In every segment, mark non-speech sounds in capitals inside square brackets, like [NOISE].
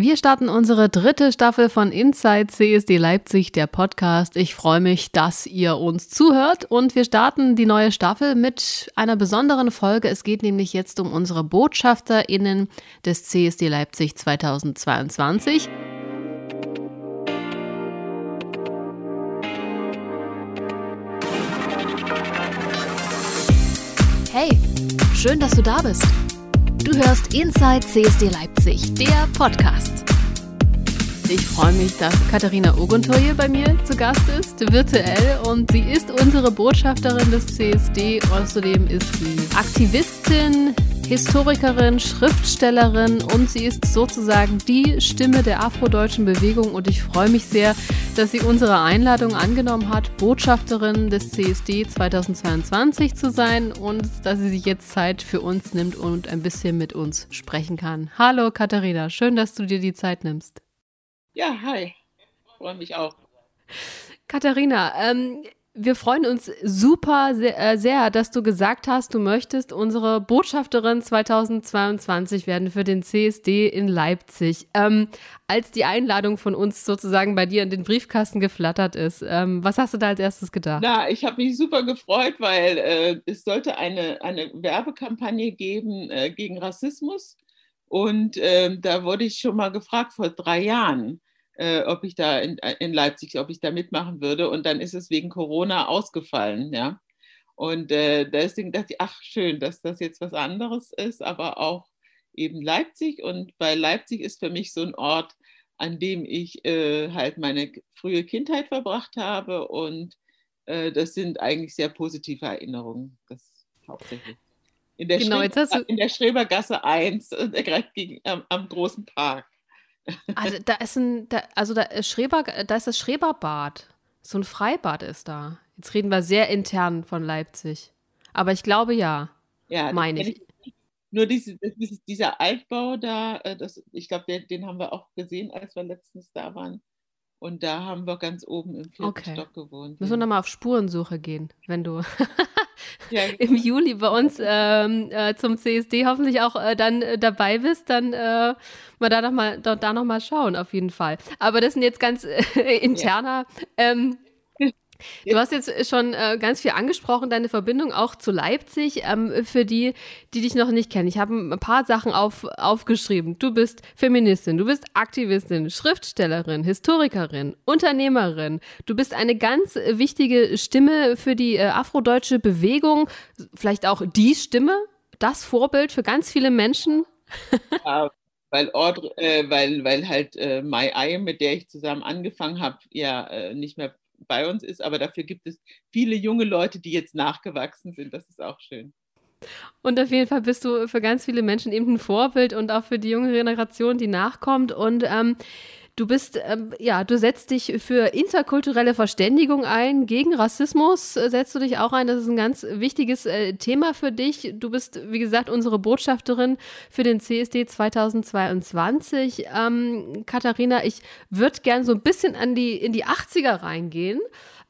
Wir starten unsere dritte Staffel von Inside CSD Leipzig, der Podcast. Ich freue mich, dass ihr uns zuhört und wir starten die neue Staffel mit einer besonderen Folge. Es geht nämlich jetzt um unsere BotschafterInnen des CSD Leipzig 2022. Hey, schön, dass du da bist. Du hörst Inside CSD Leipzig, der Podcast. Ich freue mich, dass Katharina Oguntoye bei mir zu Gast ist, virtuell. Und sie ist unsere Botschafterin des CSD. Außerdem ist sie Aktivistin, Historikerin, Schriftstellerin und sie ist sozusagen die Stimme der afrodeutschen Bewegung und ich freue mich sehr, dass sie unsere Einladung angenommen hat, Botschafterin des CSD 2022 zu sein und dass sie sich jetzt Zeit für uns nimmt und ein bisschen mit uns sprechen kann. Hallo Katharina, schön, dass du dir die Zeit nimmst. Ja, hi, freue mich auch. Katharina, ähm, wir freuen uns super sehr, äh, sehr, dass du gesagt hast, du möchtest unsere Botschafterin 2022 werden für den CSD in Leipzig. Ähm, als die Einladung von uns sozusagen bei dir in den Briefkasten geflattert ist, ähm, was hast du da als erstes gedacht? Na, ich habe mich super gefreut, weil äh, es sollte eine, eine Werbekampagne geben äh, gegen Rassismus. Und ähm, da wurde ich schon mal gefragt vor drei Jahren äh, ob ich da in, äh, in, Leipzig, ob ich da mitmachen würde. Und dann ist es wegen Corona ausgefallen, ja. Und äh, deswegen dachte ich, ach schön, dass das jetzt was anderes ist, aber auch eben Leipzig. Und bei Leipzig ist für mich so ein Ort, an dem ich äh, halt meine frühe Kindheit verbracht habe. Und äh, das sind eigentlich sehr positive Erinnerungen, das hauptsächlich. In der, genau, Schreber, in der Schrebergasse 1, äh, [LAUGHS] direkt gegen, am, am großen Park. Also da ist ein, da, also da ist Schreber, da ist das Schreberbad. So ein Freibad ist da. Jetzt reden wir sehr intern von Leipzig. Aber ich glaube ja. Ja, meine ich. Nur diese, dieser Altbau da, äh, das, ich glaube, den, den, haben wir auch gesehen, als wir letztens da waren. Und da haben wir ganz oben im vierten okay. Stock gewohnt. Müssen wir nochmal auf Spurensuche gehen, wenn du [LAUGHS] ja. im Juli bei uns ähm, äh, zum CSD hoffentlich auch äh, dann äh, dabei bist, dann äh, mal da nochmal da noch mal schauen, auf jeden Fall. Aber das sind jetzt ganz äh, [LAUGHS] interner ja. ähm, Du hast jetzt schon äh, ganz viel angesprochen, deine Verbindung auch zu Leipzig. Ähm, für die, die dich noch nicht kennen, ich habe ein paar Sachen auf, aufgeschrieben. Du bist Feministin, du bist Aktivistin, Schriftstellerin, Historikerin, Unternehmerin. Du bist eine ganz wichtige Stimme für die äh, afrodeutsche Bewegung, vielleicht auch die Stimme, das Vorbild für ganz viele Menschen. Ja, weil, Audrey, äh, weil, weil halt äh, Mai Ai, mit der ich zusammen angefangen habe, ja äh, nicht mehr bei uns ist, aber dafür gibt es viele junge Leute, die jetzt nachgewachsen sind. Das ist auch schön. Und auf jeden Fall bist du für ganz viele Menschen eben ein Vorbild und auch für die junge Generation, die nachkommt. Und ähm, Du bist, ähm, ja, du setzt dich für interkulturelle Verständigung ein, gegen Rassismus äh, setzt du dich auch ein. Das ist ein ganz wichtiges äh, Thema für dich. Du bist, wie gesagt, unsere Botschafterin für den CSD 2022. Ähm, Katharina, ich würde gern so ein bisschen an die, in die 80er reingehen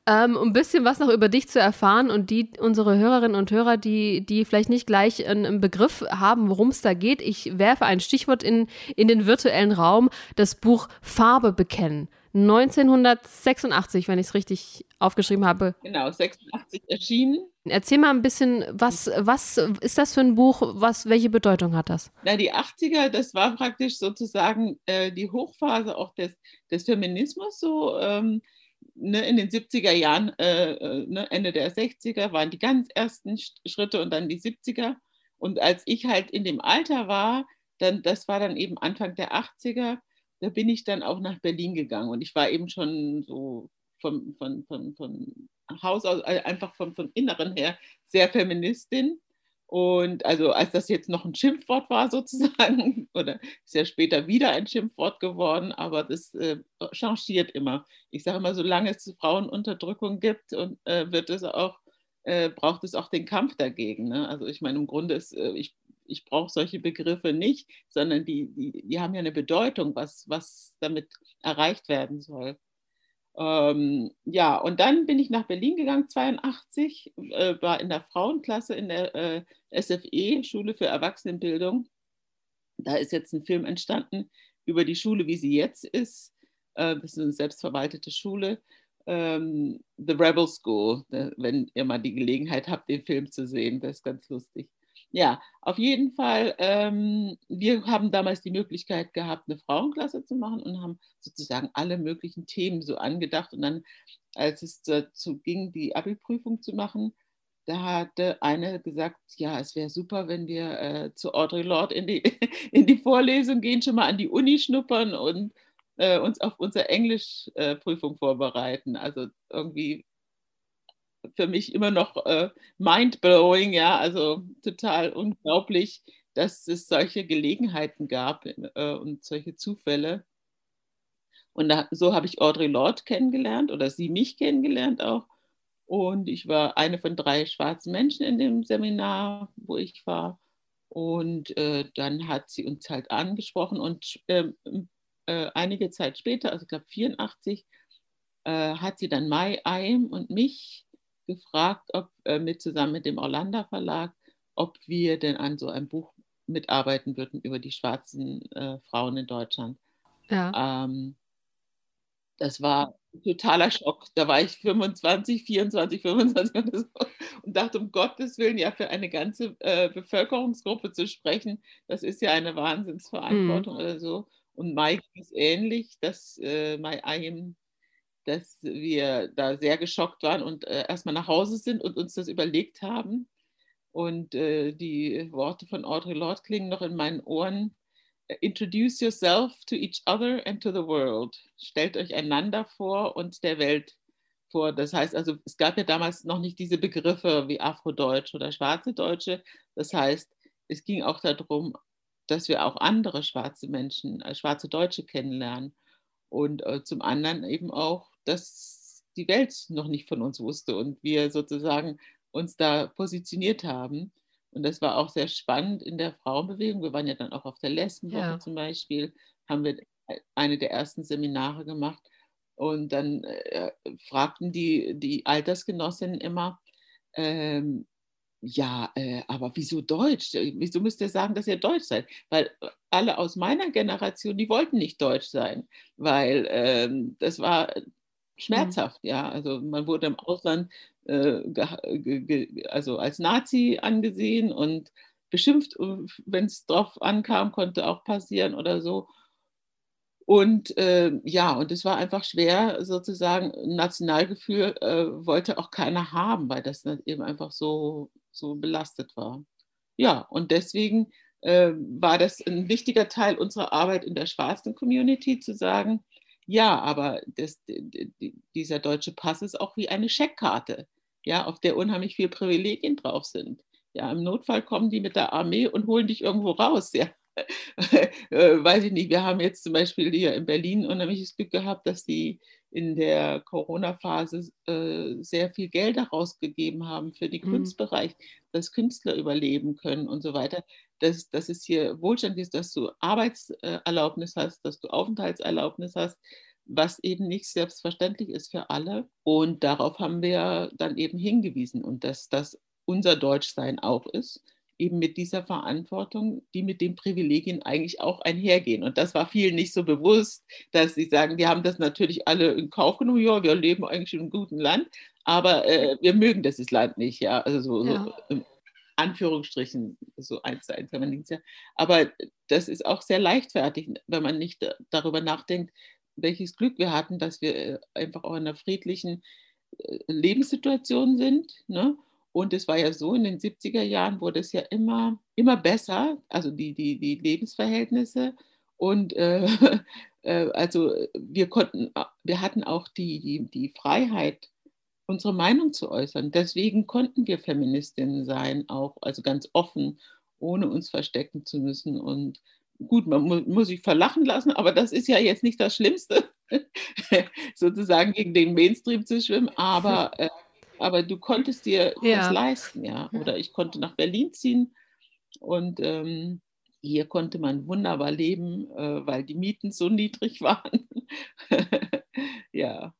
ähm, um ein bisschen was noch über dich zu erfahren und die unsere Hörerinnen und Hörer, die, die vielleicht nicht gleich einen, Begriff haben, worum es da geht. Ich werfe ein Stichwort in, in den virtuellen Raum, das Buch Farbe bekennen. 1986, wenn ich es richtig aufgeschrieben habe. Genau, 86 erschienen. Erzähl mal ein bisschen, was, was ist das für ein Buch? Was, welche Bedeutung hat das? Na, die 80er, das war praktisch sozusagen äh, die Hochphase auch des, des Feminismus so. Ähm, ne, in den 70er Jahren, äh, äh, ne, Ende der 60er waren die ganz ersten Schritte und dann die 70er. Und als ich halt in dem Alter war, dann, das war dann eben Anfang der 80er, da bin ich dann auch nach Berlin gegangen. Und ich war eben schon so vom, von, von, von Haus aus, äh, einfach vom, vom Inneren her sehr Feministin. Und also als das jetzt noch ein Schimpfwort war [LAUGHS] sozusagen, oder ist ja später wieder ein Schimpfwort geworden, aber das äh, changiert immer. Ich sage immer, solange es Frauenunterdrückung gibt, und, äh, wird es auch, äh, braucht es auch den Kampf dagegen. Ne? Also ich meine, im Grunde ist, äh, ich, ich brauche solche Begriffe nicht, sondern die, die, die haben ja eine Bedeutung, was, was damit erreicht werden soll. Ähm, ja, und dann bin ich nach Berlin gegangen, 82, äh, war in der Frauenklasse in der äh, SFE, Schule für Erwachsenenbildung. Da ist jetzt ein Film entstanden, über die Schule, wie sie jetzt ist. Äh, das ist eine selbstverwaltete Schule. Ähm, The Rebel School, wenn ihr mal die Gelegenheit habt, den Film zu sehen. Das ist ganz lustig. Ja, auf jeden Fall. Ähm, wir haben damals die Möglichkeit gehabt, eine Frauenklasse zu machen und haben sozusagen alle möglichen Themen so angedacht. Und dann, als es dazu ging, die Abi-Prüfung zu machen, da hatte eine gesagt, ja, es wäre super, wenn wir äh, zu Audre Lorde in die, [LAUGHS] in die Vorlesung gehen, schon mal an die Uni schnuppern und äh, uns auf unsere Englischprüfung äh, vorbereiten. Also irgendwie für mich immer noch äh, mind-blowing, ja, also total unglaublich, dass es solche Gelegenheiten gab äh, und solche Zufälle. Und da, so habe ich Audre Lorde kennengelernt oder sie mich kennengelernt auch. Und ich war eine von drei schwarzen Menschen in dem Seminar, wo ich war. Und äh, dann hat sie uns halt angesprochen und äh, äh, einige Zeit später, also ich glaube 84, äh, hat sie dann Mai Eim und mich gefragt, ob äh, mit zusammen mit dem Orlando Verlag, ob wir denn an so einem Buch mitarbeiten würden über die schwarzen äh, Frauen in Deutschland. Ja. Ähm, das war ein totaler Schock. Da war ich 25, 24, 25 oder so und dachte, um Gottes Willen, ja, für eine ganze äh, Bevölkerungsgruppe zu sprechen, das ist ja eine Wahnsinnsverantwortung mhm. oder so. Und Mike ist ähnlich, dass äh, Mai Ayim, dass wir da sehr geschockt waren und äh, erstmal nach Hause sind und uns das überlegt haben. Und äh, die Worte von Audre Lorde klingen noch in meinen Ohren introduce yourself to each other and to the world. Stellt euch einander vor und der Welt vor. Das heißt also, es gab ja damals noch nicht diese Begriffe wie Afrodeutsch oder Schwarze Deutsche. Das heißt, es ging auch darum, dass wir auch andere schwarze Menschen, äh, schwarze Deutsche kennenlernen. Und äh, zum anderen eben auch, dass die Welt noch nicht von uns wusste und wir sozusagen uns da positioniert haben. Und das war auch sehr spannend in der Frauenbewegung. Wir waren ja dann auch auf der Lesbenwoche ja. zum Beispiel, haben wir eine der ersten Seminare gemacht. Und dann äh, fragten die, die Altersgenossinnen immer, ähm, ja, äh, aber wieso Deutsch? Wieso müsst ihr sagen, dass ihr Deutsch seid? Weil alle aus meiner Generation, die wollten nicht Deutsch sein, weil ähm, das war. Schmerzhaft, mhm. ja. Also man wurde im Ausland äh, also als Nazi angesehen und beschimpft, äh, wenn es drauf ankam, konnte auch passieren oder so. Und äh, ja, und es war einfach schwer, sozusagen, Nationalgefühl äh, wollte auch keiner haben, weil das eben einfach so, so belastet war. Ja, und deswegen äh, war das ein wichtiger Teil unserer Arbeit in der schwarzen Community, zu sagen, ja, aber das, dieser deutsche Pass ist auch wie eine Scheckkarte ja, auf der unheimlich viele Privilegien drauf sind. Ja, im Notfall kommen die mit der Armee und holen dich irgendwo raus. Ja. [LAUGHS] Äh, weiß ich nicht, wir haben jetzt zum Beispiel hier in Berlin unheimliches Glück gehabt, dass die in der Corona-Phase äh, sehr viel Geld herausgegeben haben für den mhm. Kunstbereich, dass Künstler überleben können und so weiter. Dass, dass es hier Wohlstand ist, dass du Arbeitserlaubnis hast, dass du Aufenthaltserlaubnis hast, was eben nicht selbstverständlich ist für alle. Und darauf haben wir dann eben hingewiesen und dass das unser Deutschsein auch ist, eben mit dieser Verantwortung, die mit den Privilegien eigentlich auch einhergehen. Und das war vielen nicht so bewusst, dass sie sagen, wir haben das natürlich alle in Kauf genommen, ja, wir leben eigentlich in einem guten Land, aber äh, wir mögen dieses Land nicht, ja, also so, ja. so in Anführungsstrichen, so eins zu eins kann man nicht sagen. Aber das ist auch sehr leichtfertig, wenn man nicht darüber nachdenkt, welches Glück wir hatten, dass wir äh, einfach auch in einer friedlichen äh, Lebenssituation sind. Ne? Und es war ja so, in den 70er Jahren wurde es ja immer, immer besser, also die, die, die Lebensverhältnisse. Und äh, [LAUGHS] äh, also wir konnten, wir hatten auch die, die, die Freiheit, unsere Meinung zu äußern. Deswegen konnten wir Feministinnen sein, auch also ganz offen, ohne uns verstecken zu müssen. Und gut, man mu muss sich verlachen lassen, aber das ist ja jetzt nicht das Schlimmste, [LAUGHS] sozusagen gegen den Mainstream zu schwimmen, aber, äh, aber du konntest dir ja. das leisten, ja. Oder ich konnte nach Berlin ziehen und ähm, hier konnte man wunderbar leben, äh, weil die Mieten so [LAUGHS] niedrig waren. [LAUGHS] ja.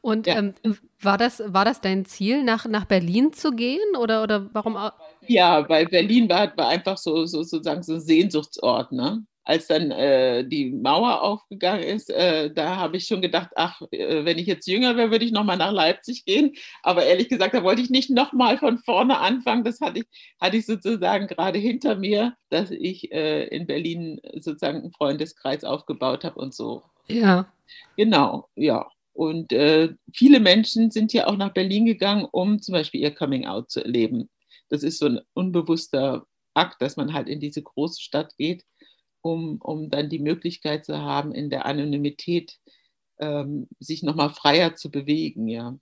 Und ja. ähm, war, das, war das dein Ziel, nach, nach Berlin zu gehen? Oder, oder warum? Ja, weil Berlin war, war einfach so, so sozusagen so ein Sehnsuchtsort. Ne? Als dann äh, die Mauer aufgegangen ist, äh, da habe ich schon gedacht, ach, äh, wenn ich jetzt jünger wäre, würde ich nochmal nach Leipzig gehen. Aber ehrlich gesagt, da wollte ich nicht nochmal von vorne anfangen. Das hatte ich, hatte ich sozusagen gerade hinter mir, dass ich äh, in Berlin sozusagen einen Freundeskreis aufgebaut habe und so. Ja. Genau, ja. Und äh, viele Menschen sind ja auch nach Berlin gegangen, um zum Beispiel ihr Coming Out zu erleben. Das ist so ein unbewusster Akt, dass man halt in diese große Stadt geht um, um dann die Möglichkeit zu haben, in der Anonymität ähm, sich nochmal freier zu bewegen, ja.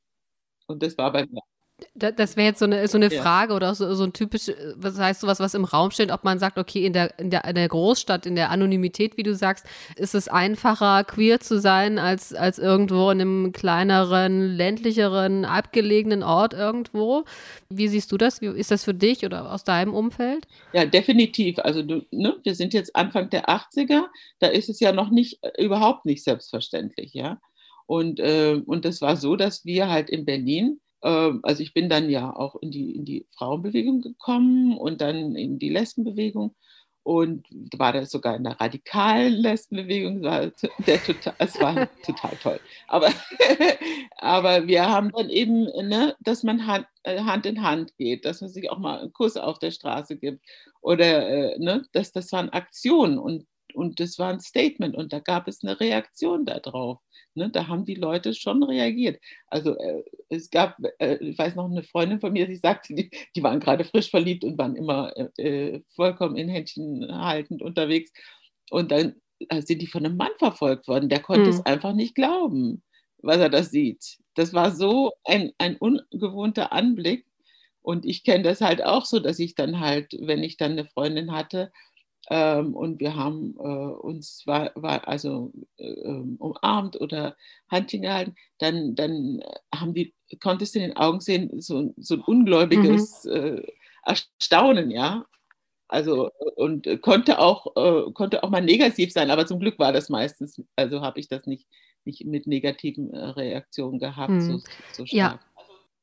Und das war bei mir das wäre jetzt so eine, so eine ja. Frage oder so, so ein typisch, was heißt sowas, was im Raum steht, ob man sagt, okay, in der, in, der, in der Großstadt, in der Anonymität, wie du sagst, ist es einfacher, queer zu sein, als, als irgendwo in einem kleineren, ländlicheren, abgelegenen Ort irgendwo. Wie siehst du das? Wie ist das für dich oder aus deinem Umfeld? Ja, definitiv. Also du, ne, wir sind jetzt Anfang der 80er, da ist es ja noch nicht, überhaupt nicht selbstverständlich, ja. Und, äh, und das war so, dass wir halt in Berlin also ich bin dann ja auch in die, in die Frauenbewegung gekommen und dann in die Lesbenbewegung und war da sogar in der radikalen Lesbenbewegung. War der total, es war [LAUGHS] total toll. Aber, [LAUGHS] aber wir haben dann eben, ne, dass man Hand, äh, Hand in Hand geht, dass man sich auch mal einen Kuss auf der Straße gibt oder äh, ne, dass das waren Aktionen und und das war ein Statement und da gab es eine Reaktion darauf. Ne? Da haben die Leute schon reagiert. Also äh, es gab, äh, ich weiß noch, eine Freundin von mir, die sagte, die, die waren gerade frisch verliebt und waren immer äh, vollkommen in Händchen haltend unterwegs. Und dann äh, sind die von einem Mann verfolgt worden. Der konnte hm. es einfach nicht glauben, was er da sieht. Das war so ein, ein ungewohnter Anblick. Und ich kenne das halt auch so, dass ich dann halt, wenn ich dann eine Freundin hatte, ähm, und wir haben äh, uns war, war also äh, ähm, umarmt oder Handchen gehalten, dann, dann haben die, konntest du in den Augen sehen, so, so ein ungläubiges mhm. äh, Erstaunen, ja. Also und konnte auch, äh, konnte auch mal negativ sein, aber zum Glück war das meistens, also habe ich das nicht, nicht mit negativen äh, Reaktionen gehabt, mhm. so, so stark.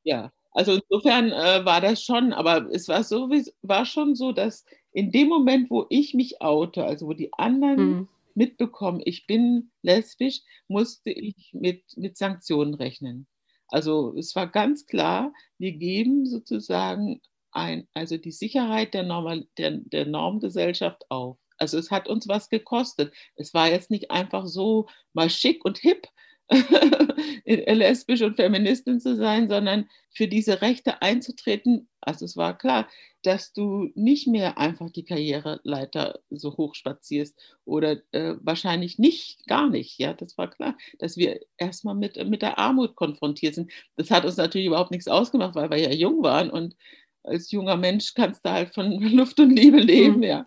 Ja. ja. Also insofern äh, war das schon, aber es war so, war schon so, dass in dem Moment, wo ich mich oute, also wo die anderen mhm. mitbekommen, ich bin lesbisch, musste ich mit, mit Sanktionen rechnen. Also es war ganz klar, wir geben sozusagen ein, also die Sicherheit der, Normal, der, der Normgesellschaft auf. Also es hat uns was gekostet. Es war jetzt nicht einfach so mal schick und hip, [LAUGHS] lesbisch und Feministin zu sein, sondern für diese Rechte einzutreten. Also es war klar, dass du nicht mehr einfach die Karriereleiter so hoch spazierst oder äh, wahrscheinlich nicht, gar nicht. Ja, das war klar, dass wir erstmal mit, mit der Armut konfrontiert sind. Das hat uns natürlich überhaupt nichts ausgemacht, weil wir ja jung waren und als junger Mensch kannst du halt von [LAUGHS] Luft und Liebe leben, mhm. ja.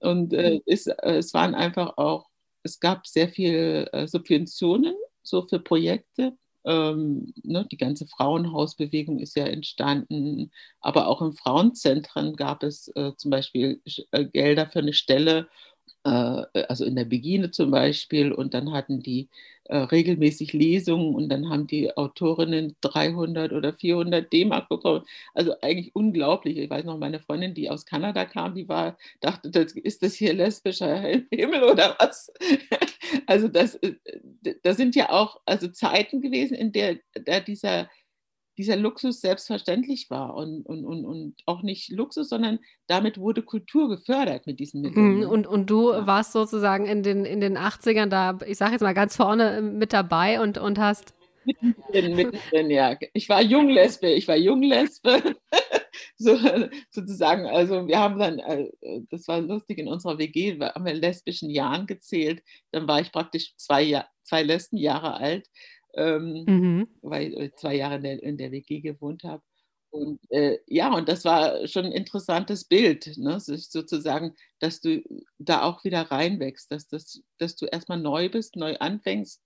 Und äh, es, äh, es waren einfach auch, es gab sehr viele äh, Subventionen so für Projekte. Ähm, ne, die ganze Frauenhausbewegung ist ja entstanden, aber auch in Frauenzentren gab es äh, zum Beispiel äh, Gelder für eine Stelle, äh, also in der Begine zum Beispiel, und dann hatten die äh, regelmäßig Lesungen und dann haben die Autorinnen 300 oder 400 D-Mark bekommen. Also eigentlich unglaublich. Ich weiß noch, meine Freundin, die aus Kanada kam, die war, dachte, das, ist das hier lesbischer Himmel oder was? Also das, äh, das sind ja auch also Zeiten gewesen, in der, der dieser dieser Luxus selbstverständlich war und, und, und, und auch nicht Luxus, sondern damit wurde Kultur gefördert mit diesen Mitteln. Mhm, ne? Und, und du ja. warst sozusagen in den, in den 80ern da, ich sage jetzt mal ganz vorne ähm, mit dabei und, und hast. Mittendrin, mittendrin, ja. Ich war Junglesbe, ich war Junglesbe. [LAUGHS] [LAUGHS] so, sozusagen, also wir haben dann, äh, das war lustig, in unserer WG haben wir lesbischen Jahren gezählt. Dann war ich praktisch zwei, zwei Lesbenjahre alt ähm, mhm. weil ich zwei Jahre in der, in der WG gewohnt habe. Und äh, ja, und das war schon ein interessantes Bild, ne? sozusagen, dass du da auch wieder reinwächst, dass, das, dass du erstmal neu bist, neu anfängst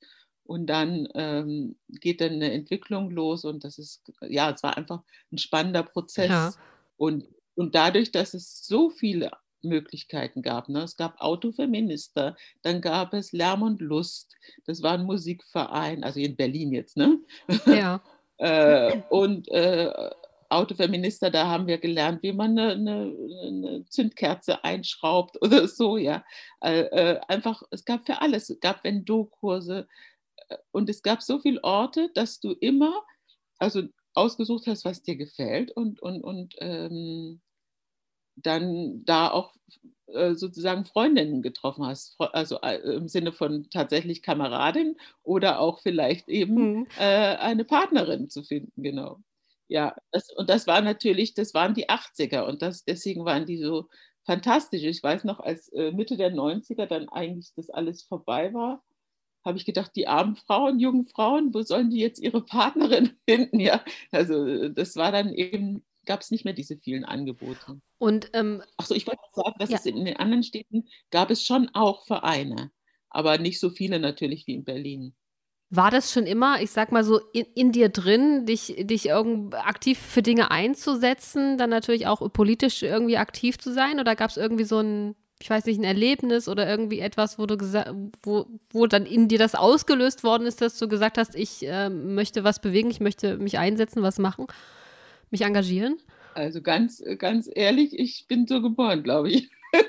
und dann ähm, geht dann eine Entwicklung los und das ist, ja, es war einfach ein spannender Prozess. Ja. Und, und dadurch, dass es so viele Möglichkeiten gab. Ne? Es gab Autofeminister, dann gab es Lärm und Lust, das war ein Musikverein, also in Berlin jetzt, ne? Ja. [LAUGHS] äh, und, äh, Autofeminister, da haben wir gelernt, wie man eine, eine, eine Zündkerze einschraubt [LAUGHS] oder so, ja. Äh, äh einfach, es gab für alles, es gab Vendo-Kurse und es gab so viele Orte, dass du immer, also ausgesucht hast, was dir gefällt und, und, und ähm, dann da auch äh, sozusagen Freundinnen getroffen hast, also äh, im Sinne von tatsächlich Kameradin oder auch vielleicht eben mhm. äh, eine Partnerin zu finden, genau. Ja, das, und das war natürlich, das waren die 80er und das, deswegen waren die so fantastisch. Ich weiß noch, als äh, Mitte der 90er dann eigentlich das alles vorbei war, habe ich gedacht, die armen Frauen, jungen Frauen, wo sollen die jetzt ihre [LAUGHS] Partnerin finden? Ja, also das war dann eben gab es nicht mehr diese vielen Angebote. Und ähm, achso, ich wollte sagen, dass ja. es in den anderen Städten gab es schon auch Vereine, aber nicht so viele natürlich wie in Berlin. War das schon immer, ich sag mal so, in, in dir drin, dich, dich irgend aktiv für Dinge einzusetzen, dann natürlich auch politisch irgendwie aktiv zu sein? Oder gab es irgendwie so ein, ich weiß nicht, ein Erlebnis oder irgendwie etwas, wo du gesagt, wo, wo dann in dir das ausgelöst worden ist, dass du gesagt hast, ich äh, möchte was bewegen, ich möchte mich einsetzen, was machen? mich engagieren? Also ganz, ganz ehrlich, ich bin so geboren, glaube ich. [LAUGHS]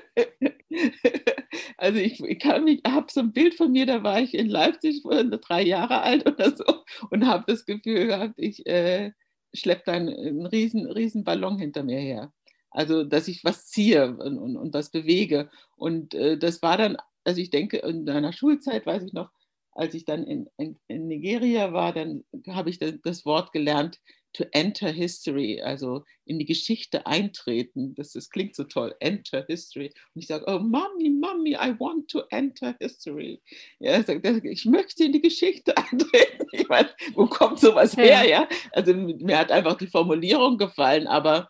also ich, ich habe so ein Bild von mir, da war ich in Leipzig, drei Jahre alt oder so, und habe das Gefühl gehabt, ich äh, schleppe dann einen riesen, riesen Ballon hinter mir her. Also, dass ich was ziehe und, und, und was bewege. Und äh, das war dann, also ich denke, in meiner Schulzeit, weiß ich noch, als ich dann in, in, in Nigeria war, dann habe ich das, Wort gelernt, to enter history, also in die Geschichte eintreten. Das, das klingt so toll, enter history. Und ich sage, oh Mommy, Mommy, I want to enter history. Ja, er sagt, ich möchte in die Geschichte [LAUGHS] eintreten. Ich meine, wo kommt sowas her? Ja, also mir hat einfach die Formulierung gefallen, aber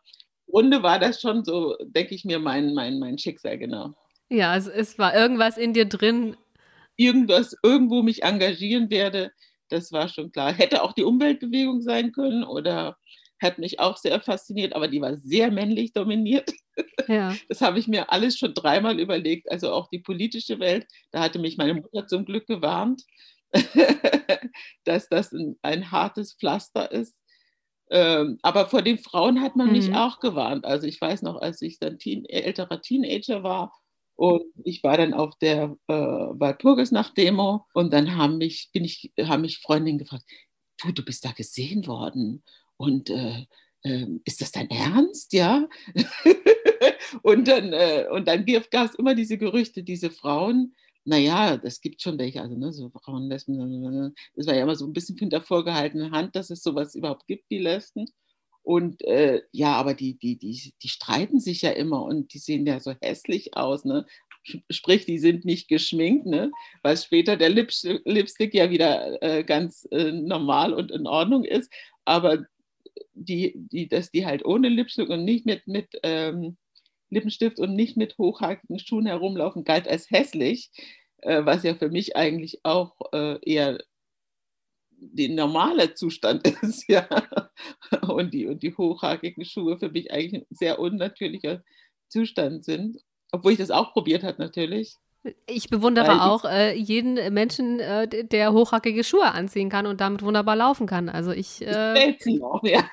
Grunde war das schon so, denke ich mir, mein, mein, mein Schicksal, genau. Ja, also es war irgendwas in dir drin. Irgendwas, irgendwo mich engagieren werde das war schon klar. Hätte auch die Umweltbewegung sein können oder hat mich auch sehr fasziniert, aber die war sehr männlich dominiert. Ja. [LAUGHS] Das habe ich mir alles schon dreimal überlegt. Also auch die politische Welt, da hatte mich meine Mutter zum Glück gewarnt, [LAUGHS] dass das ein, ein, hartes Pflaster ist. Ähm, aber vor den Frauen hat man mhm. mich auch gewarnt. Also ich weiß noch, als ich dann teen, älterer Teenager war und ich war dann auf der äh, Walpurgisnacht-Demo und dann haben mich, bin ich, haben mich Freundinnen gefragt, du, du bist da gesehen worden und äh, äh, ist das dein Ernst? Ja. [LAUGHS] und dann, äh, und dann gab es immer diese Gerüchte, diese Frauen, naja, das gibt schon welche, also ne, so Frauen, Lesben, das war ja immer so ein bisschen hinter vorgehaltener Hand, dass es sowas überhaupt gibt wie Lesben. Und äh, ja, aber die, die, die, die streiten sich ja immer und die sehen ja so hässlich aus. Ne? Sprich, die sind nicht geschminkt, ne? weil später der Lips Lipstick ja wieder äh, ganz äh, normal und in Ordnung ist. Aber die, die, dass die halt ohne Lipstick und nicht mit, mit ähm, Lippenstift und nicht mit hochhackigen Schuhen herumlaufen, galt als hässlich, äh, was ja für mich eigentlich auch äh, eher der normale Zustand [LAUGHS] ist, ja. Und die, und die hochhackigen Schuhe für mich eigentlich ein sehr unnatürlicher Zustand sind. Obwohl ich das auch probiert habe, natürlich. Ich bewundere ich, auch äh, jeden Menschen, äh, der hochhackige Schuhe anziehen kann und damit wunderbar laufen kann. Also ich, äh, ich auch, ja.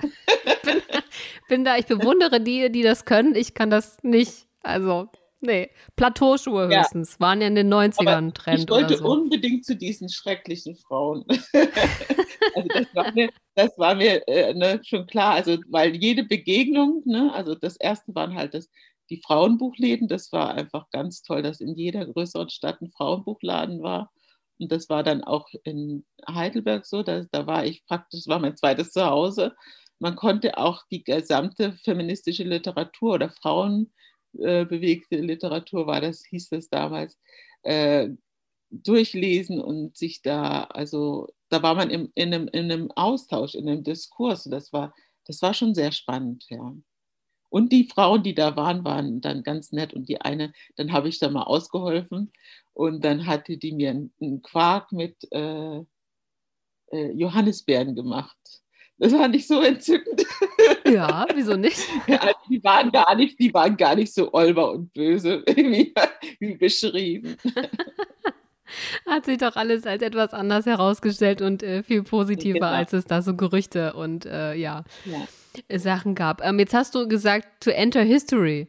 bin, [LAUGHS] bin da, ich bewundere die, die das können. Ich kann das nicht. Also Nee, Plateauschuhe höchstens. Ja. Waren ja in den 90ern Trend. Ich wollte so. unbedingt zu diesen schrecklichen Frauen. [LAUGHS] also das war mir, das war mir äh, ne, schon klar. Also, weil jede Begegnung, ne, also das erste waren halt das, die Frauenbuchläden, das war einfach ganz toll, dass in jeder größeren Stadt ein Frauenbuchladen war. Und das war dann auch in Heidelberg so, da, da war ich praktisch, das war mein zweites Zuhause. Man konnte auch die gesamte feministische Literatur oder Frauen äh, Literatur war, das hieß das damals, äh, durchlesen und sich da, also da war man im, in, einem, in einem Austausch, in einem Diskurs. Das war, das war schon sehr spannend, ja. Und die Frauen, die da waren, waren dann ganz nett. Und die eine, dann habe ich da mal ausgeholfen und dann hatte die mir einen Quark mit äh, äh, Johannisbeeren gemacht. Das war nicht so entzückend. [LAUGHS] Ja, wieso nicht? Also die waren gar nicht, die waren gar nicht so olber und böse, [LAUGHS] wie, wie beschrieben. [LAUGHS] Hat sich doch alles als etwas anders herausgestellt und äh, viel positiver, genau. als es da so Gerüchte und äh, ja, ja, Sachen gab. Ähm, jetzt hast du gesagt, to enter history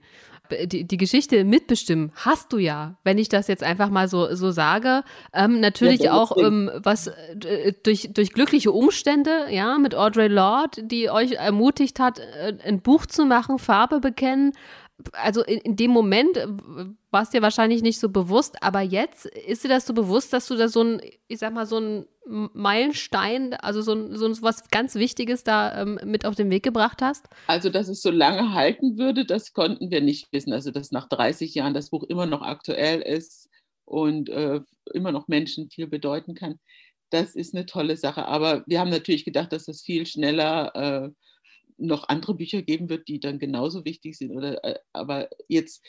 die, die Geschichte mitbestimmen, hast du ja, wenn ich das jetzt einfach mal so, so sage. Ähm, natürlich ja, auch ähm, was äh, durch, durch glückliche Umstände, ja, mit Audre Lorde, die euch ermutigt hat, äh, ein Buch zu machen, Farbe bekennen. Also in, in dem Moment äh, war es dir wahrscheinlich nicht so bewusst, aber jetzt ist dir das so bewusst, dass du da so ein, ich sag mal, so ein Meilenstein, also so, ein, so was ganz Wichtiges da ähm, mit auf den Weg gebracht hast? Also, dass es so lange halten würde, das konnten wir nicht wissen. Also, dass nach 30 Jahren das Buch immer noch aktuell ist und äh, immer noch Menschen viel bedeuten kann, das ist eine tolle Sache. Aber wir haben natürlich gedacht, dass es viel schneller äh, noch andere Bücher geben wird, die dann genauso wichtig sind. Oder, äh, aber jetzt,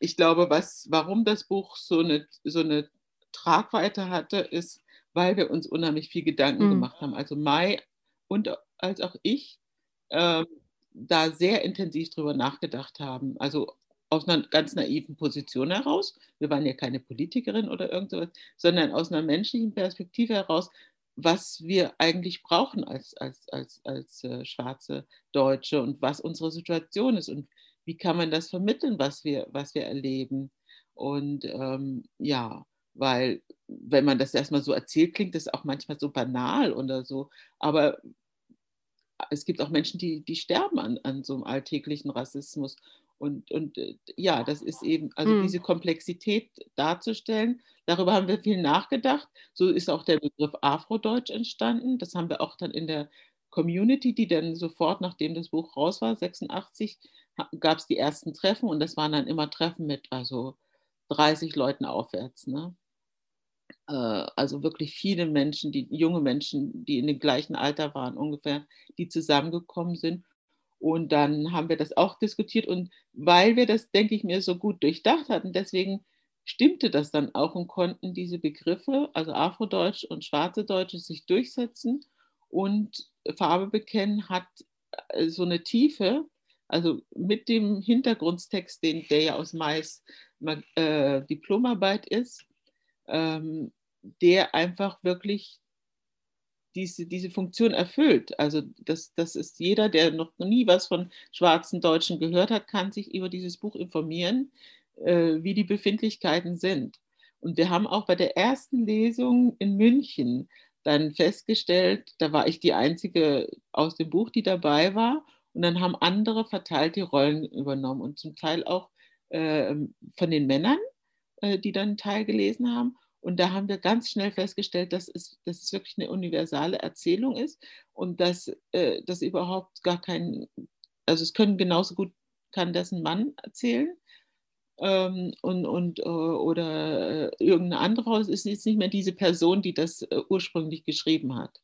ich glaube, was, warum das Buch so eine, so eine Tragweite hatte, ist, weil wir uns unheimlich viel Gedanken mhm. gemacht haben. Also Mai und als auch ich äh, da sehr intensiv drüber nachgedacht haben. Also aus einer ganz naiven Position heraus. Wir waren ja keine Politikerin oder irgendwas, sondern aus einer menschlichen Perspektive heraus, was wir eigentlich brauchen als, als, als, als äh, schwarze Deutsche und was unsere Situation ist und wie kann man das vermitteln, was wir, was wir erleben. Und ähm, ja, weil wenn man das erstmal so erzählt, klingt das auch manchmal so banal oder so. Aber es gibt auch Menschen, die, die sterben an, an so einem alltäglichen Rassismus. Und, und äh, ja, das ist eben, also mhm. diese Komplexität darzustellen, darüber haben wir viel nachgedacht. So ist auch der Begriff Afrodeutsch entstanden. Das haben wir auch dann in der Community, die dann sofort, nachdem das Buch raus war, 86, gab es die ersten Treffen und das waren dann immer Treffen mit also 30 Leuten aufwärts. Ne? Äh, also wirklich viele Menschen, die junge Menschen, die in dem gleichen Alter waren ungefähr, die zusammengekommen sind. Und dann haben wir das auch diskutiert. Und weil wir das, denke ich mir, so gut durchdacht hatten, deswegen stimmte das dann auch und konnten diese Begriffe, also Afrodeutsch und Schwarze Deutsche, sich durchsetzen. Und Farbe bekennen hat äh, so eine Tiefe, also mit dem Hintergrundtext, den, der ja aus Mais äh, Diplomarbeit ist, ähm, der einfach wirklich diese, diese Funktion erfüllt. Also das, das ist jeder, der noch nie was von schwarzen Deutschen gehört hat, kann sich über dieses Buch informieren, äh, wie die Befindlichkeiten sind. Und wir haben auch bei der ersten Lesung in München dann festgestellt, da war ich die einzige aus dem Buch, die dabei war. Und dann haben andere verteilt die Rollen übernommen und zum Teil auch äh, von den Männern, äh, die dann teilgelesen haben. Und da haben wir ganz schnell festgestellt, dass es, dass es wirklich eine universale Erzählung ist und dass äh, das überhaupt gar kein, also es können genauso gut, kann das ein Mann erzählen ähm, und, und, äh, oder äh, irgendeine andere, es ist jetzt nicht mehr diese Person, die das äh, ursprünglich geschrieben hat.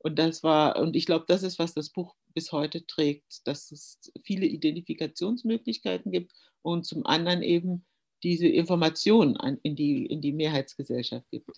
Und das war, und ich glaube, das ist, was das Buch bis heute trägt, dass es viele Identifikationsmöglichkeiten gibt und zum anderen eben diese Informationen in die, in die Mehrheitsgesellschaft gibt.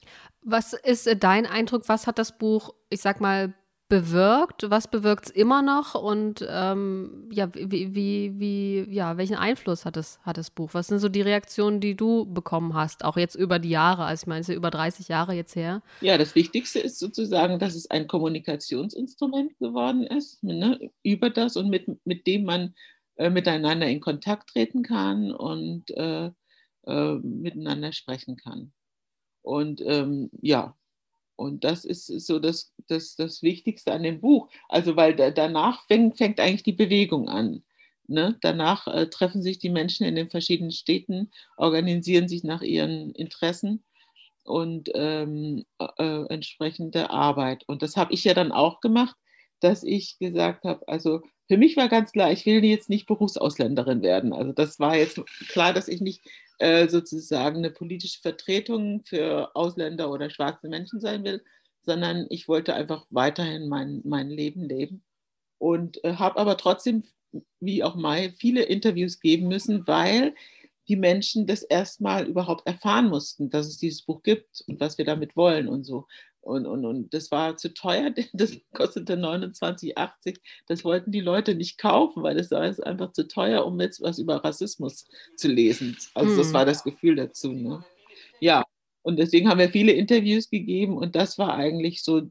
Was ist äh, dein Eindruck? Was hat das Buch, ich sag mal, bewirkt? Was bewirkt es immer noch? Und ähm, ja, wie, wie, wie, ja, welchen Einfluss hat das, hat das Buch? Was sind so die Reaktionen, die du bekommen hast, auch jetzt über die Jahre? Also ich meine, es ist ja über 30 Jahre jetzt her. Ja, das Wichtigste ist sozusagen, dass es ein Kommunikationsinstrument geworden ist, ne, über das und mit, mit dem man äh, miteinander in Kontakt treten kann und äh, äh, miteinander sprechen kann. Und ähm, ja, und das ist so das, das, das Wichtigste an dem Buch. Also, weil da, danach fängt, fängt eigentlich die Bewegung an. Ne? Danach äh, treffen sich die Menschen in den verschiedenen Städten, organisieren sich nach ihren Interessen und ähm, äh, entsprechende Arbeit. Und das habe ich ja dann auch gemacht, dass ich gesagt habe, also für mich war ganz klar, ich will jetzt nicht Berufsausländerin werden. Also das war jetzt klar, dass ich nicht äh, sozusagen eine politische Vertretung für Ausländer oder schwarze Menschen sein will, sondern ich wollte einfach weiterhin mein, mein Leben leben und äh, habe aber trotzdem, wie auch Mai, viele Interviews geben müssen, weil die Menschen das erstmal überhaupt erfahren mussten, dass es dieses Buch gibt und was wir damit wollen und so. Und, und, und das war zu teuer, [LAUGHS] das kostete 29,80. Das wollten die Leute nicht kaufen, weil es war einfach zu teuer, um jetzt was über Rassismus zu lesen. Also das hm. war das Gefühl dazu. Ne? Ja, Und deswegen haben wir viele Interviews gegeben und das war eigentlich so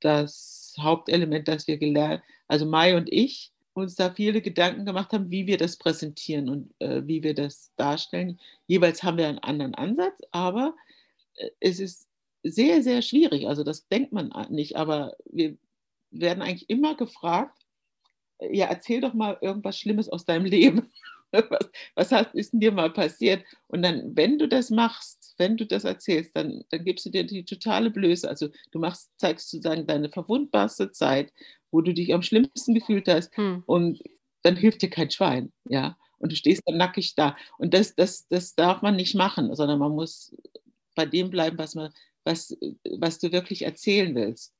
das Hauptelement, das wir gelernt, also Mai und ich, uns da viele Gedanken gemacht haben, wie wir das präsentieren und äh, wie wir das darstellen. Jeweils haben wir einen anderen Ansatz, aber äh, es ist sehr, sehr schwierig. Also das denkt man nicht, aber wir werden eigentlich immer gefragt, ja, erzähl doch mal irgendwas Schlimmes aus deinem Leben. [LAUGHS] Was, was hat, ist denn dir mal passiert? Und dann, wenn du das machst, wenn du das erzählst, dann, dann gibst du dir die totale Blöße. Also du machst, zeigst sozusagen deine verwundbarste Zeit, wo du dich am schlimmsten gefühlt hast. Hm. Und dann hilft dir kein Schwein, ja. Und du stehst dann nackig da. Und das, das, das darf man nicht machen, sondern man muss bei dem bleiben, was, man, was, was du wirklich erzählen willst.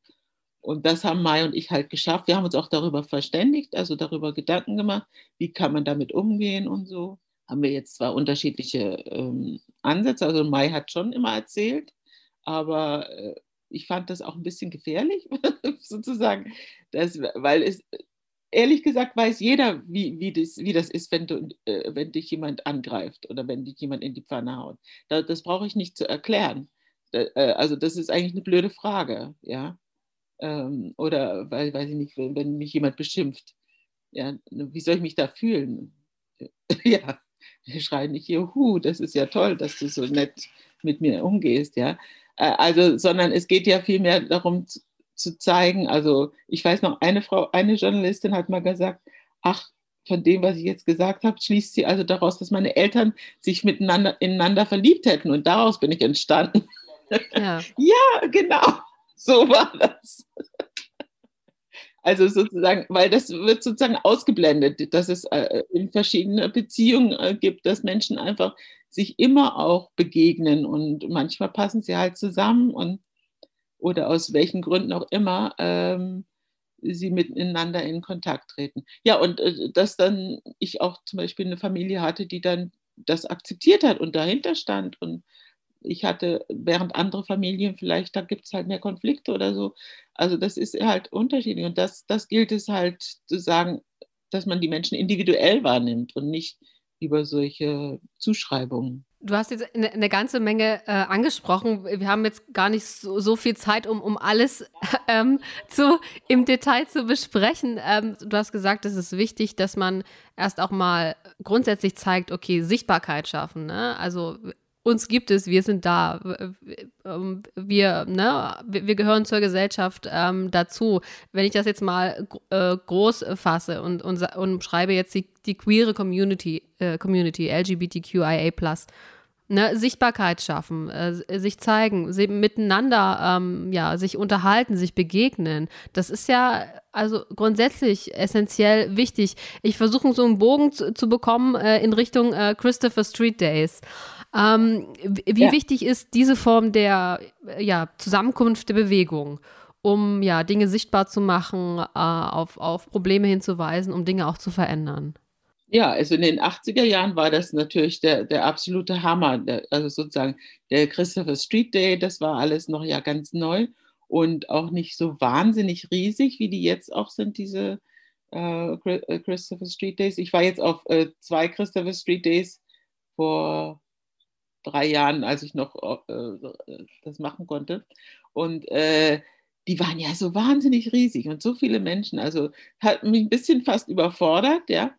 Und das haben Mai und ich halt geschafft. Wir haben uns auch darüber verständigt, also darüber Gedanken gemacht, wie kann man damit umgehen und so. Haben wir jetzt zwar unterschiedliche ähm, Ansätze, also Mai hat schon immer erzählt, aber äh, ich fand das auch ein bisschen gefährlich, [LAUGHS] sozusagen, dass, weil es, ehrlich gesagt, weiß jeder, wie, wie, das, wie das ist, wenn, du, äh, wenn dich jemand angreift oder wenn dich jemand in die Pfanne haut. Da, das brauche ich nicht zu erklären. Da, äh, also das ist eigentlich eine blöde Frage, ja. Ähm, oder weil, weiß ich nicht, wenn, wenn mich jemand beschimpft. Ja, wie soll ich mich da fühlen? [LAUGHS] ja, wir schreien nicht, juhu, das ist ja toll, dass du so nett mit mir umgehst, ja. Äh, also, sondern es geht ja vielmehr darum zu, zu zeigen, also ich weiß noch, eine Frau, eine Journalistin hat mal gesagt, ach, von dem, was ich jetzt gesagt habe, schließt sie also daraus, dass meine Eltern sich miteinander ineinander verliebt hätten und daraus bin ich entstanden. Ja, [LAUGHS] ja genau, so war das. Also sozusagen, weil das wird sozusagen ausgeblendet, dass es äh, in verschiedenen Beziehungen äh, gibt, dass Menschen einfach sich immer auch begegnen und manchmal passen sie halt zusammen und oder aus welchen Gründen auch immer ähm, sie miteinander in Kontakt treten. Ja, und äh, dass dann ich auch zum Beispiel eine Familie hatte, die dann das akzeptiert hat und dahinter stand und ich hatte, während andere Familien vielleicht, da gibt es halt mehr Konflikte oder so. Also das ist halt unterschiedlich. Und das, das gilt es halt zu sagen, dass man die Menschen individuell wahrnimmt und nicht über solche Zuschreibungen. Du hast jetzt eine, eine ganze Menge äh, angesprochen. Wir haben jetzt gar nicht so, so viel Zeit, um, um alles [LAUGHS] ähm, zu, im Detail zu besprechen. Ähm, du hast gesagt, es ist wichtig, dass man erst auch mal grundsätzlich zeigt, okay, Sichtbarkeit schaffen. Ne? Also uns gibt es, wir sind da, ähm, wir, ne, wir gehören zur Gesellschaft ähm, dazu. Wenn ich das jetzt mal äh, groß fasse und, und, und schreibe jetzt die, die queere Community, äh, Community, LGBTQIA+, ne, Sichtbarkeit schaffen, äh, sich zeigen, sie miteinander, ähm, ja, sich unterhalten, sich begegnen. Das ist ja also grundsätzlich essentiell wichtig. Ich versuche so einen Bogen zu, zu bekommen äh, in Richtung äh, Christopher Street Days. Ähm, wie ja. wichtig ist diese Form der ja, Zusammenkunft der Bewegung, um ja Dinge sichtbar zu machen, äh, auf, auf Probleme hinzuweisen, um Dinge auch zu verändern? Ja, also in den 80er Jahren war das natürlich der, der absolute Hammer. Der, also sozusagen der Christopher Street Day, das war alles noch ja ganz neu und auch nicht so wahnsinnig riesig, wie die jetzt auch sind, diese äh, äh Christopher Street Days. Ich war jetzt auf äh, zwei Christopher Street Days vor drei Jahren, als ich noch äh, das machen konnte. Und äh, die waren ja so wahnsinnig riesig und so viele Menschen. Also hat mich ein bisschen fast überfordert, ja.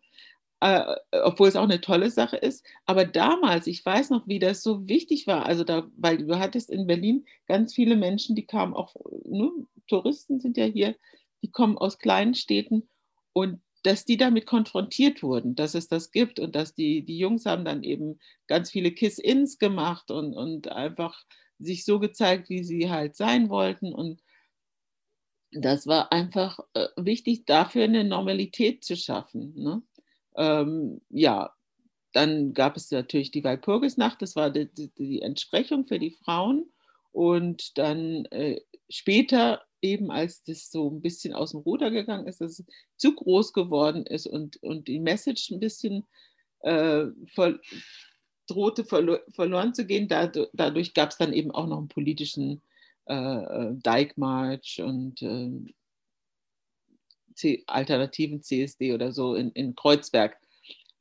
Äh, obwohl es auch eine tolle Sache ist. Aber damals, ich weiß noch, wie das so wichtig war. Also da, weil du hattest in Berlin ganz viele Menschen, die kamen auch, ne, Touristen sind ja hier, die kommen aus kleinen Städten und dass die damit konfrontiert wurden, dass es das gibt und dass die, die Jungs haben dann eben ganz viele Kiss-Ins gemacht und, und einfach sich so gezeigt, wie sie halt sein wollten. Und das war einfach äh, wichtig, dafür eine Normalität zu schaffen. Ne? Ähm, ja, dann gab es natürlich die Walpurgisnacht, das war die, die, die Entsprechung für die Frauen. Und dann äh, später eben als das so ein bisschen aus dem Ruder gegangen ist, dass es zu groß geworden ist und, und die Message ein bisschen äh, ver, drohte verlo verloren zu gehen. Dadurch, dadurch gab es dann eben auch noch einen politischen äh, äh Dijkmarsch und äh, alternativen CSD oder so in, in Kreuzberg.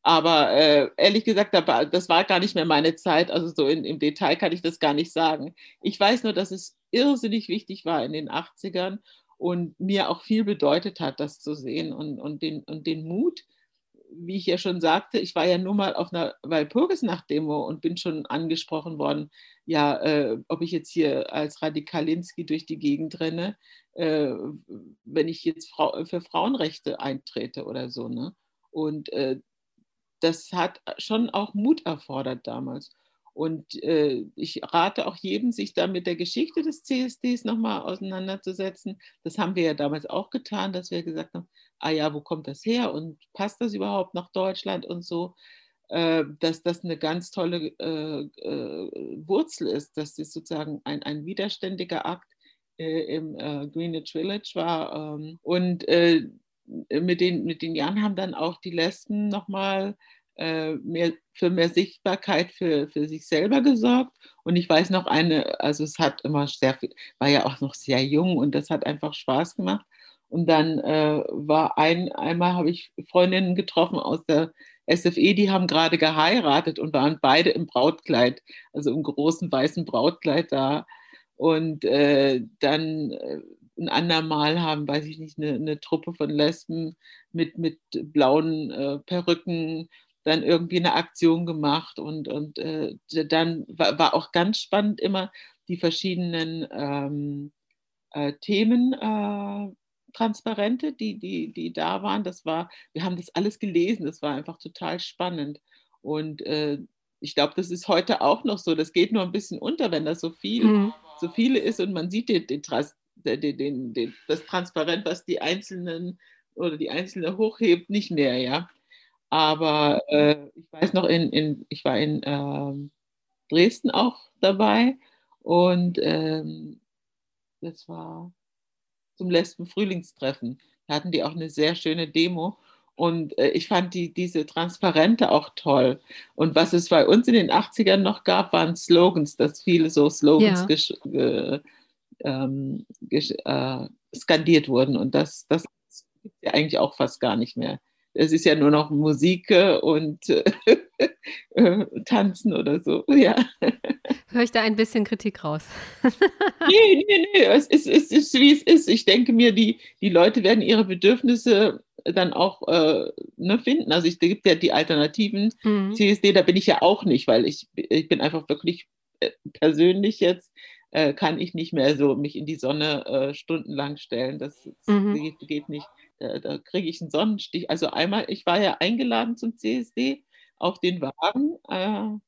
Aber äh, ehrlich gesagt, das war gar nicht mehr meine Zeit. Also so in, im Detail kann ich das gar nicht sagen. Ich weiß nur, dass es irrsinnig wichtig war in den 80ern und mir auch viel bedeutet hat, das zu sehen und, und, den, und den Mut, wie ich ja schon sagte, ich war ja nur mal auf einer Walpurgisnacht-Demo und bin schon angesprochen worden, ja, äh, ob ich jetzt hier als Radikalinski durch die Gegend renne, äh, wenn ich jetzt Frau, für Frauenrechte eintrete oder so. Ne? Und äh, das hat schon auch Mut erfordert damals. Und äh, ich rate auch jedem, sich da mit der Geschichte des CSDs nochmal auseinanderzusetzen. Das haben wir ja damals auch getan, dass wir gesagt haben, ah ja, wo kommt das her und passt das überhaupt nach Deutschland und so, äh, dass das eine ganz tolle äh, äh Wurzel ist, dass das sozusagen ein, ein widerständiger Akt äh, im äh, Greenwich Village war. Ähm, und mit, den, mit den Jahren haben dann auch die Lesben nochmal mehr, für mehr Sichtbarkeit für, für sich selber gesorgt. Und ich weiß noch eine, also es hat immer sehr viel, war ja auch noch sehr jung und das hat einfach Spaß gemacht. Und dann äh, war ein, einmal habe ich Freundinnen getroffen aus der SFE, die haben gerade geheiratet und waren beide im Brautkleid, also im großen weißen Brautkleid da. Und äh, dann äh, ein andermal haben, weiß ich nicht, eine, eine, Truppe von Lesben mit, mit blauen äh, Perücken dann irgendwie eine Aktion gemacht. Und, und äh, dann war, war, auch ganz spannend immer die verschiedenen ähm, äh, Themen äh, Transparente, die, die, die da waren. Das war, wir haben das alles gelesen, das war einfach total spannend. Und äh, ich glaube, das ist heute auch noch so. Das geht nur ein bisschen unter, wenn das so viel, mhm. so viele ist und man sieht den, den, den, den, das Transparent, was die Einzelnen oder die Einzelne hochhebt, nicht mehr, ja. Aber äh, ich weiß noch, in, in, ich war in äh, Dresden auch dabei und ähm, das war zum letzten Frühlingstreffen. Da hatten die auch eine sehr schöne Demo. Und äh, ich fand die, diese Transparente auch toll. Und was es bei uns in den 80ern noch gab, waren Slogans, dass viele so Slogans ja. Ähm, äh, skandiert wurden. Und das, das gibt es ja eigentlich auch fast gar nicht mehr. Es ist ja nur noch Musik und [LAUGHS] äh, Tanzen oder so. [LAUGHS] Ja. Höre ich da ein bisschen Kritik raus? [LAUGHS] nee, nee, nee. Es ist, es ist, wie es ist. Ich denke mir, die, die Leute werden ihre Bedürfnisse dann auch äh, ne, finden. Also es gibt ja die Alternativen. Mhm. CSD, da bin ich ja auch nicht, weil ich, ich bin einfach wirklich äh, persönlich jetzt äh, kann ich nicht mehr so mich in die Sonne äh, stundenlang stellen. Das, das mhm. geht, geht, nicht. Da, da kriege ich einen Sonnenstich. Also einmal, ich war ja eingeladen zum CSD auf den Wagen. Äh,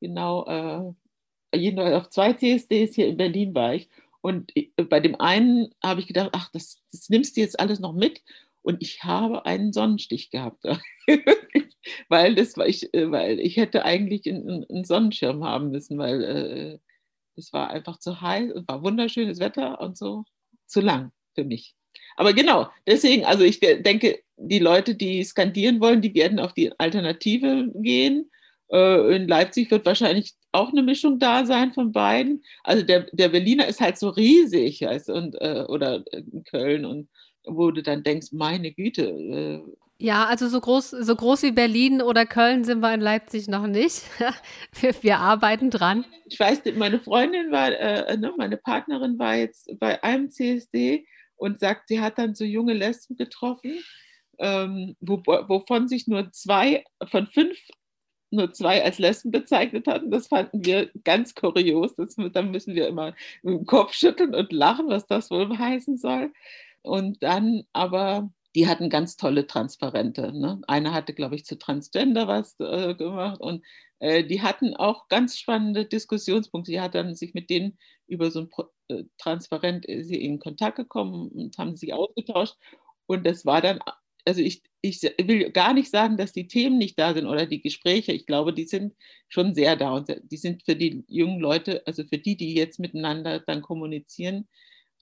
genau, äh, jedenfalls auf zwei CSDs hier in Berlin war ich. Und bei dem einen habe ich gedacht, ach, das, das nimmst du jetzt alles noch mit. Und ich habe einen Sonnenstich gehabt. [LAUGHS] weil, das war ich, äh, weil ich hätte eigentlich einen, einen Sonnenschirm haben müssen, weil äh, es war einfach zu heiß, es war wunderschönes Wetter und so zu lang für mich. Aber genau, deswegen, also ich denke, die Leute, die skandieren wollen, die werden auf die Alternative gehen. Äh, in Leipzig wird wahrscheinlich auch eine Mischung da sein von beiden. Also der, der Berliner ist halt so riesig weißt, und, äh, oder in Köln und wo du dann denkst, meine Güte. Ja, also so groß, so groß wie Berlin oder Köln sind wir in Leipzig noch nicht. [LAUGHS] wir, wir arbeiten dran. Ich weiß, meine Freundin war, äh, ne, meine Partnerin war jetzt bei einem CSD und sagt, sie hat dann so junge Lesben getroffen, ähm, wo, wovon sich nur zwei von fünf nur zwei als Lesben bezeichnet hatten. Das fanden wir ganz kurios. Das, da müssen wir immer den Kopf schütteln und lachen, was das wohl heißen soll. Und dann aber, die hatten ganz tolle Transparente. Ne? Eine hatte, glaube ich, zu Transgender was äh, gemacht und äh, die hatten auch ganz spannende Diskussionspunkte. Sie hat dann sich mit denen über so ein Pro äh, Transparent äh, in Kontakt gekommen und haben sich ausgetauscht. Und das war dann also ich, ich will gar nicht sagen, dass die Themen nicht da sind oder die Gespräche. Ich glaube, die sind schon sehr da und die sind für die jungen Leute, also für die, die jetzt miteinander dann kommunizieren,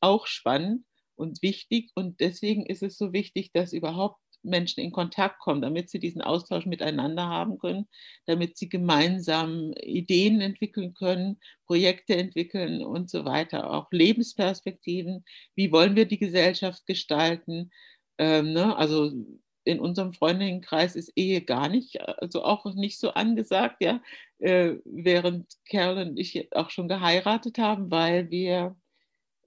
auch spannend und wichtig. Und deswegen ist es so wichtig, dass überhaupt Menschen in Kontakt kommen, damit sie diesen Austausch miteinander haben können, damit sie gemeinsam Ideen entwickeln können, Projekte entwickeln und so weiter, auch Lebensperspektiven. Wie wollen wir die Gesellschaft gestalten? Ähm, ne? Also in unserem Freundinnenkreis ist Ehe gar nicht, also auch nicht so angesagt, ja, äh, während Carol und ich auch schon geheiratet haben, weil wir,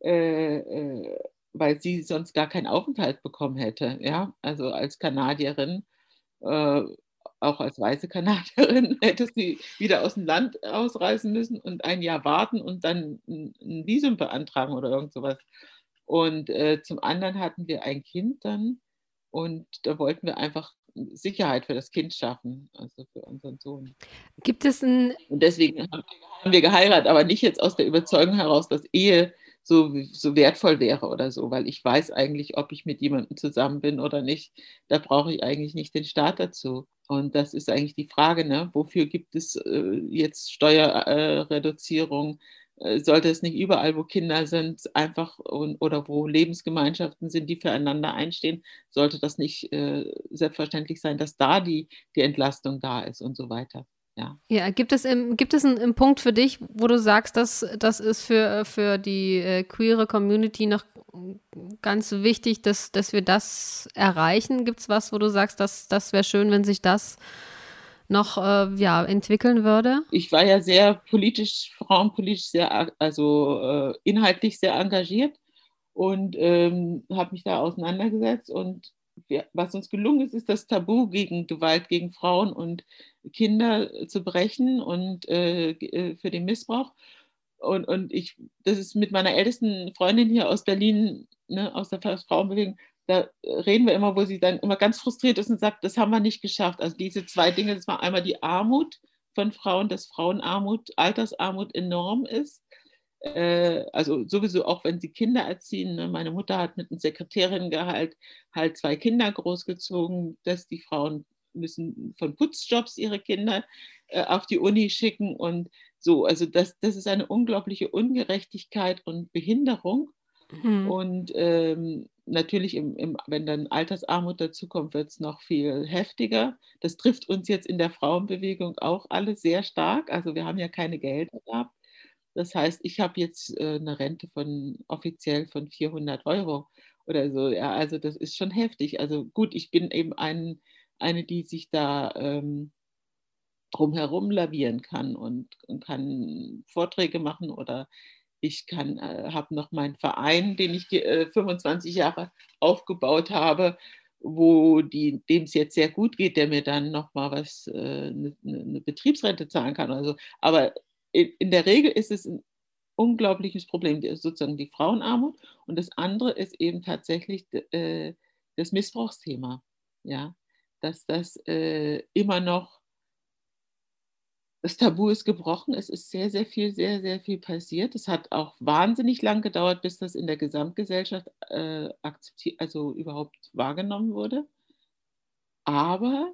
äh, äh, weil sie sonst gar keinen Aufenthalt bekommen hätte, ja, also als Kanadierin, äh, auch als weiße Kanadierin, [LAUGHS] hätte sie wieder aus dem Land ausreisen müssen und ein Jahr warten und dann ein, Visum beantragen oder irgend sowas. Und äh, zum anderen hatten wir ein Kind dann und da wollten wir einfach Sicherheit für das Kind schaffen, also für unseren Sohn. Gibt es ein. Und deswegen haben wir geheiratet, aber nicht jetzt aus der Überzeugung heraus, dass Ehe so, so wertvoll wäre oder so, weil ich weiß eigentlich, ob ich mit jemandem zusammen bin oder nicht. Da brauche ich eigentlich nicht den Staat dazu. Und das ist eigentlich die Frage, ne? wofür gibt es äh, jetzt Steuerreduzierung? Äh, sollte es nicht überall, wo Kinder sind, einfach und, oder wo Lebensgemeinschaften sind, die füreinander einstehen, sollte das nicht äh, selbstverständlich sein, dass da die, die Entlastung da ist und so weiter. Ja. ja, gibt es, im, gibt es einen, einen Punkt für dich, wo du sagst, dass das ist für, für die äh, queere Community noch ganz wichtig, dass, dass wir das erreichen? Gibt es was, wo du sagst, dass das wäre schön, wenn sich das noch äh, ja, entwickeln würde? Ich war ja sehr politisch, frauenpolitisch sehr, also äh, inhaltlich sehr engagiert und ähm, habe mich da auseinandergesetzt. Und wir, was uns gelungen ist, ist das Tabu gegen Gewalt gegen Frauen und Kinder zu brechen und äh, äh für den Missbrauch. Und, und ich, das ist mit meiner ältesten Freundin hier aus Berlin, ne, aus der Frauenbewegung, da reden wir immer, wo sie dann immer ganz frustriert ist und sagt, das haben wir nicht geschafft. Also diese zwei Dinge, das war einmal die Armut von Frauen, dass Frauenarmut, Altersarmut enorm ist. Äh, also sowieso auch, wenn sie Kinder erziehen. Ne? Meine Mutter hat mit einem Sekretärinnengehalt halt zwei Kinder großgezogen, dass die Frauen müssen von Putzjobs ihre Kinder äh, auf die Uni schicken und so. Also das, das ist eine unglaubliche Ungerechtigkeit und Behinderung. Mhm. Und ähm, natürlich, im, im, wenn dann Altersarmut dazukommt, wird es noch viel heftiger. Das trifft uns jetzt in der Frauenbewegung auch alle sehr stark. Also wir haben ja keine Gelder gehabt. Das heißt, ich habe jetzt äh, eine Rente von offiziell von 400 Euro oder so. Ja, also das ist schon heftig. Also gut, ich bin eben ein, eine, die sich da ähm, drumherum lavieren kann und, und kann Vorträge machen oder ich äh, habe noch meinen Verein, den ich äh, 25 Jahre aufgebaut habe, wo dem es jetzt sehr gut geht, der mir dann noch mal was, äh, eine, eine Betriebsrente zahlen kann. Also, aber in, der Regel ist es ein unglaubliches Problem, sozusagen die Frauenarmut. Und das andere ist eben tatsächlich äh, das Missbrauchsthema. Ja, dass das äh, immer noch das Tabu ist gebrochen. Es ist sehr, sehr viel, sehr, sehr viel passiert. Es hat auch wahnsinnig lang gedauert, bis das in der Gesamtgesellschaft äh, akzeptiert, also überhaupt wahrgenommen wurde. Aber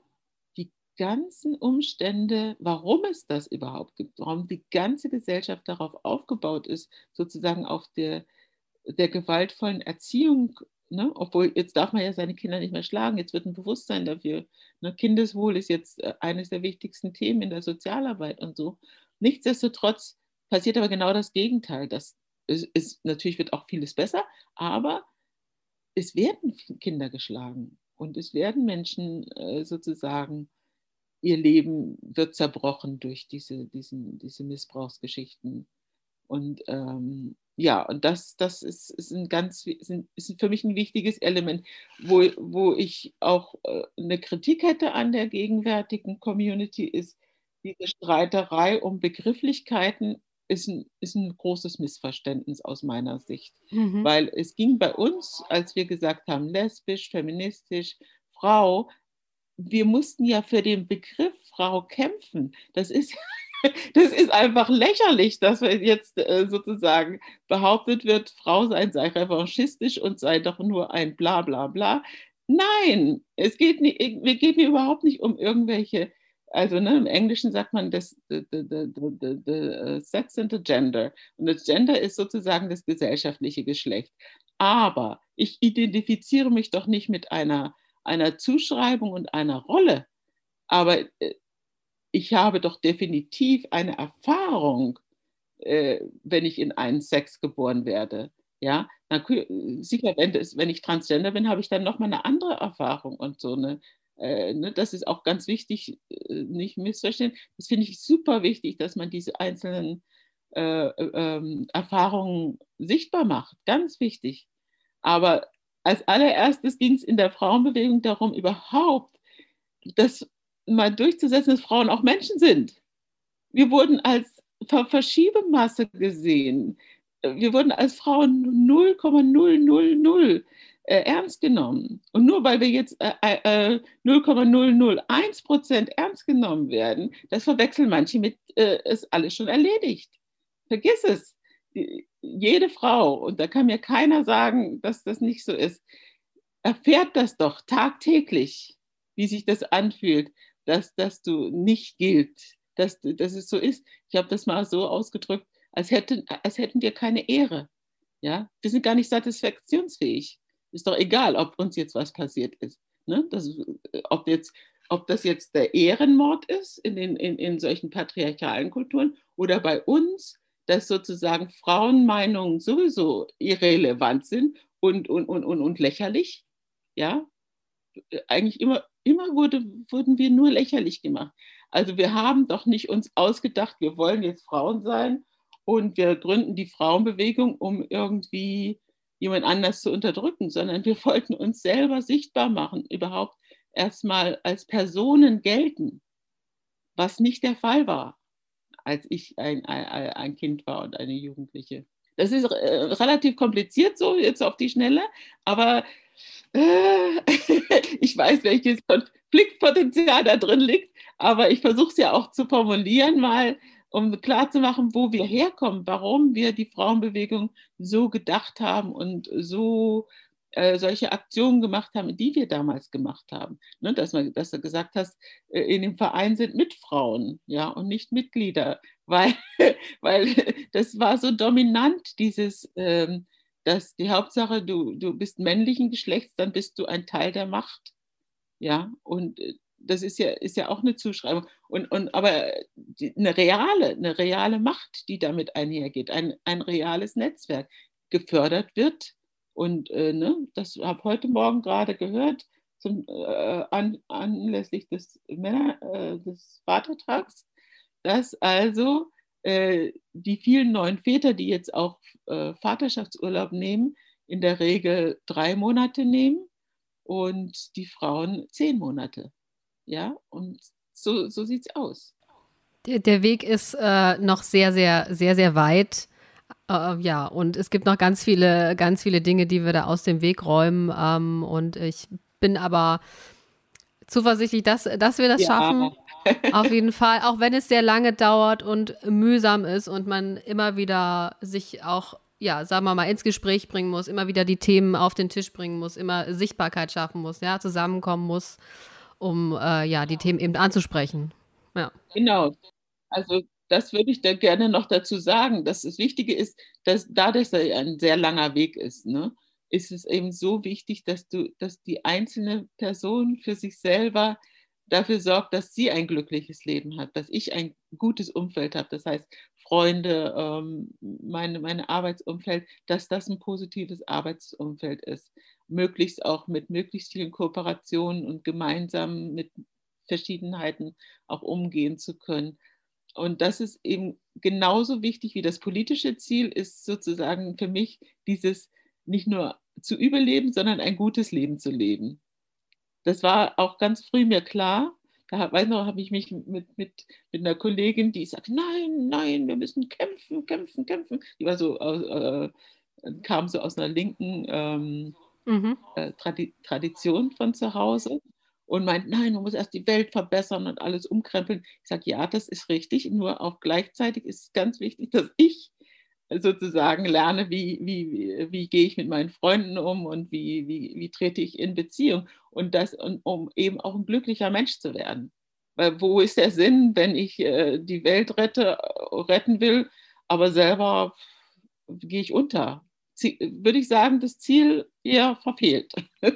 ganzen Umstände, warum es das überhaupt gibt, warum die ganze Gesellschaft darauf aufgebaut ist, sozusagen auf der, der gewaltvollen Erziehung Ne? Obwohl, jetzt darf man ja seine Kinder nicht mehr schlagen, jetzt wird ein Bewusstsein dafür. Ne? Kindeswohl ist jetzt äh, eines der wichtigsten Themen in der Sozialarbeit und so. Nichtsdestotrotz passiert aber genau das Gegenteil. Das ist, ist, natürlich wird auch vieles besser, aber es werden Kinder geschlagen und es werden Menschen äh, sozusagen, ihr Leben wird zerbrochen durch diese, diesen, diese Missbrauchsgeschichten. Und ähm, ja, und das, das ist, ist, ein ganz, ist für mich ein wichtiges Element, wo, wo ich auch äh, eine Kritik hätte an der gegenwärtigen Community, ist diese Streiterei um Begrifflichkeiten ist ein, ist ein großes Missverständnis aus meiner Sicht. Mhm. Weil es ging bei uns, als wir gesagt haben, lesbisch, feministisch, Frau, wir mussten ja für den Begriff Frau kämpfen. Das ist [LAUGHS] das ist einfach lächerlich, dass jetzt äh, sozusagen behauptet wird, Frau sein sei revanchistisch und sei doch nur ein bla bla bla. Nein, es geht, nicht, geht mir überhaupt nicht um irgendwelche, also ne, im Englischen sagt man das the, the, the, the, Sex and the Gender. Und das Gender ist sozusagen das gesellschaftliche Geschlecht. Aber ich identifiziere mich doch nicht mit einer, einer Zuschreibung und einer Rolle. Aber äh, ich habe doch definitiv eine Erfahrung, äh, wenn ich in einen Sex geboren werde. Ja, na, sicher, wenn, das, wenn ich Transgender bin, habe ich dann nochmal eine andere Erfahrung und so eine, äh, ne, das ist auch ganz wichtig, nicht missverstehen. Das finde ich super wichtig, dass man diese einzelnen äh, ähm, Erfahrungen sichtbar macht. Ganz wichtig. Aber als allererstes ging es in der Frauenbewegung darum, überhaupt das mal durchzusetzen, dass Frauen auch Menschen sind. Wir wurden als Verschiebemasse gesehen. Wir wurden als Frauen 0,000 äh, ernst genommen. Und nur weil wir jetzt äh, äh, 0,001 Prozent ernst genommen werden, das verwechseln manche mit, äh, ist alles schon erledigt. Vergiss es. Jede Frau, und da kann mir keiner sagen, dass das nicht so ist, erfährt das doch tagtäglich, wie sich das anfühlt, dass, dass du nicht gilt, dass, dass es so ist. Ich habe das mal so ausgedrückt, als hätten, als hätten wir keine Ehre. Ja? Wir sind gar nicht satisfaktionsfähig. Ist doch egal, ob uns jetzt was passiert ist. Ne? Das, ob, jetzt, ob das jetzt der Ehrenmord ist in, den, in, in solchen patriarchalen Kulturen oder bei uns dass sozusagen Frauenmeinungen sowieso irrelevant sind und, und, und, und, und lächerlich. Ja, eigentlich immer, immer wurde, wurden wir nur lächerlich gemacht. Also wir haben doch nicht uns ausgedacht, wir wollen jetzt Frauen sein und wir gründen die Frauenbewegung, um irgendwie jemand anders zu unterdrücken, sondern wir [LAUGHS] wollten uns selber sichtbar machen, überhaupt erstmal als Personen gelten, was nicht der Fall war als ich ein, ein, ein Kind war und eine Jugendliche. Das ist äh, relativ kompliziert so jetzt auf die Schnelle, aber äh, [LAUGHS] ich weiß, welches Konfliktpotenzial da drin liegt, aber ich versuche es ja auch zu formulieren, mal um klarzumachen, wo wir herkommen, warum wir die Frauenbewegung so gedacht haben und so äh, solche Aktionen gemacht haben, die wir damals gemacht haben. Ne, dass, man, dass du gesagt hast, äh, in dem Verein sind Mitfrauen ja, und nicht Mitglieder, [LAUGHS] weil, weil [LAUGHS] das war so dominant, dieses, ähm, dass die Hauptsache, du, du bist männlichen Geschlechts, dann bist du ein Teil der Macht. Ja, und äh, das ist ja, ist ja auch eine Zuschreibung. Und, und, aber die, eine reale, eine reale Macht, die damit einhergeht, ein, ein reales Netzwerk gefördert wird und äh, ne, das habe heute Morgen gerade gehört, zum, äh, an, anlässlich des, Männer, äh, des Vatertags, dass also äh, die vielen neuen Väter, die jetzt auch äh, Vaterschaftsurlaub nehmen, in der Regel drei Monate nehmen und die Frauen zehn Monate. Ja, und so, so sieht es aus. Der, der Weg ist äh, noch sehr, sehr, sehr, sehr weit. Uh, ja, und es gibt noch ganz viele, ganz viele Dinge, die wir da aus dem Weg räumen. Ähm, und ich bin aber zuversichtlich, dass, dass wir das ja. schaffen. [LAUGHS] Auf jeden Fall, auch wenn es sehr lange dauert und mühsam ist und man immer wieder sich auch, ja, sagen wir mal, ins Gespräch bringen muss, immer wieder die Themen auf den Tisch bringen muss, immer Sichtbarkeit schaffen muss, ja, zusammenkommen muss, um äh, ja, die Themen eben anzusprechen. Ja. Genau. Also das würde ich da gerne noch dazu sagen. Dass das Wichtige ist, dass da das ein sehr langer Weg ist, ne, ist es eben so wichtig, dass du, dass die einzelne Person für sich selber dafür sorgt, dass sie ein glückliches Leben hat, dass ich ein gutes Umfeld habe. Das heißt, Freunde, ähm, meine, meine Arbeitsumfeld, dass das ein positives Arbeitsumfeld ist. Möglichst auch mit möglichst vielen Kooperationen und gemeinsam mit Verschiedenheiten auch umgehen zu können. Und das ist eben genauso wichtig wie das politische Ziel, ist sozusagen für mich dieses nicht nur zu überleben, sondern ein gutes Leben zu leben. Das war auch ganz früh mir klar. Da weiß noch, habe ich mich mit, mit, mit einer Kollegin, die sagt, nein, nein, wir müssen kämpfen, kämpfen, kämpfen. Die war so, äh, kam so aus einer linken ähm, mhm. äh, Tradi Tradition von zu Hause und meint, nein, man muss erst die Welt verbessern und alles umkrempeln. Ich sage, ja, das ist richtig, nur auch gleichzeitig ist es ganz wichtig, dass ich sozusagen lerne, wie, wie, wie, wie gehe ich mit meinen Freunden um und wie, wie, wie trete ich in Beziehung und das, um eben auch ein glücklicher Mensch zu werden. Weil wo ist der Sinn, wenn ich äh, die Welt rette, retten will, aber selber gehe ich unter? Würde ich sagen, das Ziel eher verfehlt. [LAUGHS]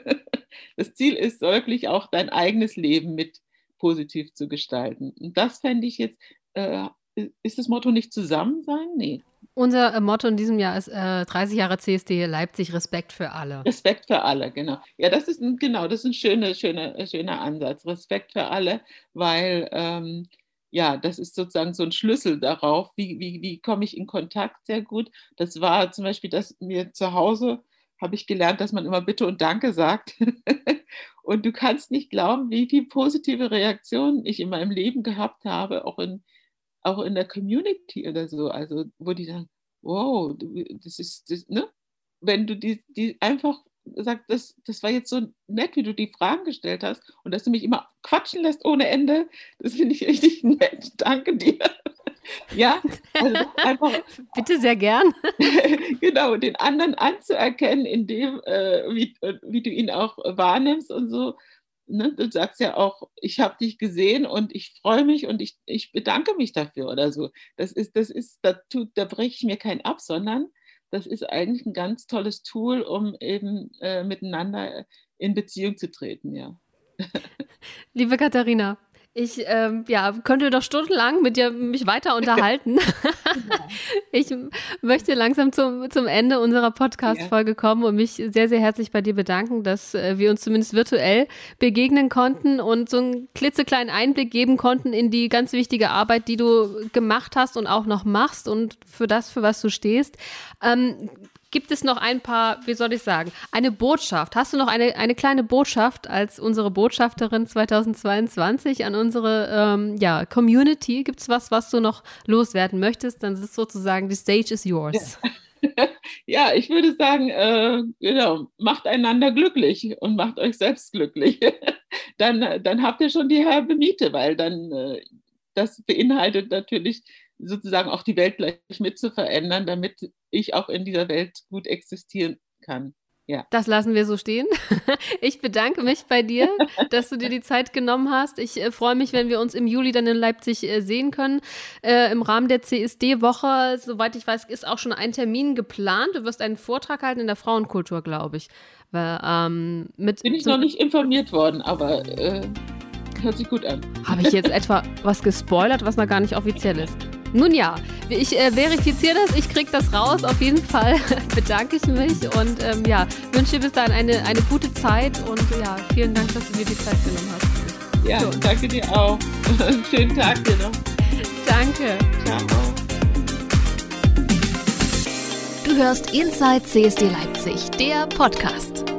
Das Ziel ist wirklich auch dein eigenes Leben mit positiv zu gestalten. Und das fände ich jetzt, äh, ist das Motto nicht zusammen sein? Nee. Unser äh, Motto in diesem Jahr ist äh, 30 Jahre CSD Leipzig, Respekt für alle. Respekt für alle, genau. Ja, das ist ein, genau, das ist ein schöner, schöner, schöner Ansatz. Respekt für alle, weil ähm, ja, das ist sozusagen so ein Schlüssel darauf, wie, wie, wie komme ich in Kontakt sehr gut. Das war zum Beispiel, dass mir zu Hause habe ich gelernt, dass man immer Bitte und Danke sagt. [LAUGHS] und du kannst nicht glauben, wie viele positive Reaktionen ich in meinem Leben gehabt habe, auch in, auch in der Community oder so. Also, wo die sagen, wow, das ist, das, ne? Wenn du die, die einfach sagst, das, das war jetzt so nett, wie du die Fragen gestellt hast und dass du mich immer quatschen lässt ohne Ende, das finde ich richtig nett. [LAUGHS] Danke dir. [LAUGHS] Ja, also einfach. [LAUGHS] Bitte sehr gern. genau, den anderen anzuerkennen, in dem, äh, wie, wie du ihn auch wahrnimmst und so. Ne? Du sagst ja auch, ich habe dich gesehen und ich freue mich und ich, ich bedanke mich dafür oder so. Das ist, das ist, da, tut, da breche ich mir keinen ab, sondern das ist eigentlich ein ganz tolles Tool, um eben äh, miteinander in Beziehung zu treten, ja. [LAUGHS] Liebe Katharina, ich ähm, ja, könnte doch stundenlang mit dir mich weiter [LAUGHS] unterhalten. ich möchte langsam zum, zum Ende unserer Podcast-Folge kommen und mich sehr, sehr herzlich bei dir bedanken, dass äh, wir uns zumindest virtuell begegnen konnten und so einen klitzekleinen Einblick geben konnten in die ganz wichtige Arbeit, die du gemacht hast und auch noch machst und für das, für was du stehst. Ähm, gibt es noch ein paar, wie soll ich sagen, eine Botschaft. Hast du noch eine, eine kleine Botschaft als unsere Botschafterin 2022 an unsere ähm, ja, Community? Gibt es was, was du noch loswerden möchtest? Dann ist sozusagen, the stage is yours. Ja, [LAUGHS] ja ich würde sagen, äh, genau, macht einander glücklich und macht euch selbst glücklich. [LAUGHS] dann, dann habt ihr schon die halbe Miete, weil dann äh, das beinhaltet natürlich sozusagen auch die Welt gleich mit zu verändern, damit ich auch in dieser Welt gut existieren kann. Ja. Das lassen wir so stehen. [LAUGHS] Ich bedanke mich bei dir, [LAUGHS] dass du dir die Zeit genommen hast. Ich äh, freue mich, wenn wir uns im Juli dann in Leipzig äh, sehen können. Äh, Im Rahmen der CSD-Woche, soweit ich weiß, ist auch schon ein Termin geplant. Du wirst einen Vortrag halten in der Frauenkultur, glaube ich. Weil, ähm, Bin ich noch nicht informiert worden, aber äh, hört sich gut an. Habe ich jetzt etwa was gespoilert, was noch gar nicht offiziell ist? Nun ja, ich äh, verifiziere das, ich kriege das raus. Auf jeden Fall [LAUGHS] bedanke ich mich und ähm, ja, wünsche dir bis dahin eine, eine gute Zeit und ja, vielen Dank, dass du dir die Zeit genommen hast. Ja, so. danke dir auch. [LAUGHS] Schönen Tag dir noch. Danke. Ciao. Du hörst Inside CSD Leipzig, der Podcast.